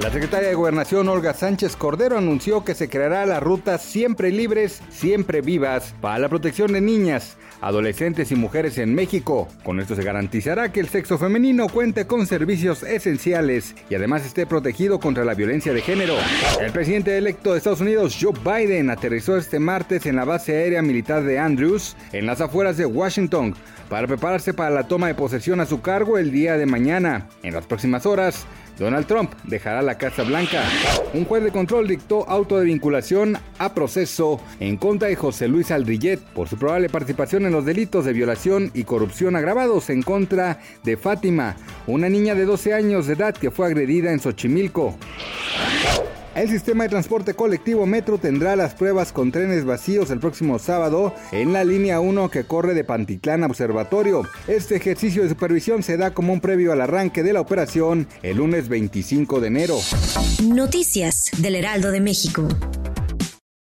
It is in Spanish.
La secretaria de Gobernación Olga Sánchez Cordero anunció que se creará la ruta Siempre Libres, Siempre Vivas para la protección de niñas, adolescentes y mujeres en México. Con esto se garantizará que el sexo femenino cuente con servicios esenciales y además esté protegido contra la violencia de género. El presidente electo de Estados Unidos, Joe Biden, aterrizó este martes en la base aérea militar de Andrews, en las afueras de Washington, para prepararse para la toma de posesión a su cargo el día de mañana. En las próximas horas, Donald Trump dejará la Casa Blanca. Un juez de control dictó auto de vinculación a proceso en contra de José Luis Aldrillet por su probable participación en los delitos de violación y corrupción agravados en contra de Fátima, una niña de 12 años de edad que fue agredida en Xochimilco. El sistema de transporte colectivo Metro tendrá las pruebas con trenes vacíos el próximo sábado en la línea 1 que corre de Pantitlán a Observatorio. Este ejercicio de supervisión se da como un previo al arranque de la operación el lunes 25 de enero. Noticias del Heraldo de México.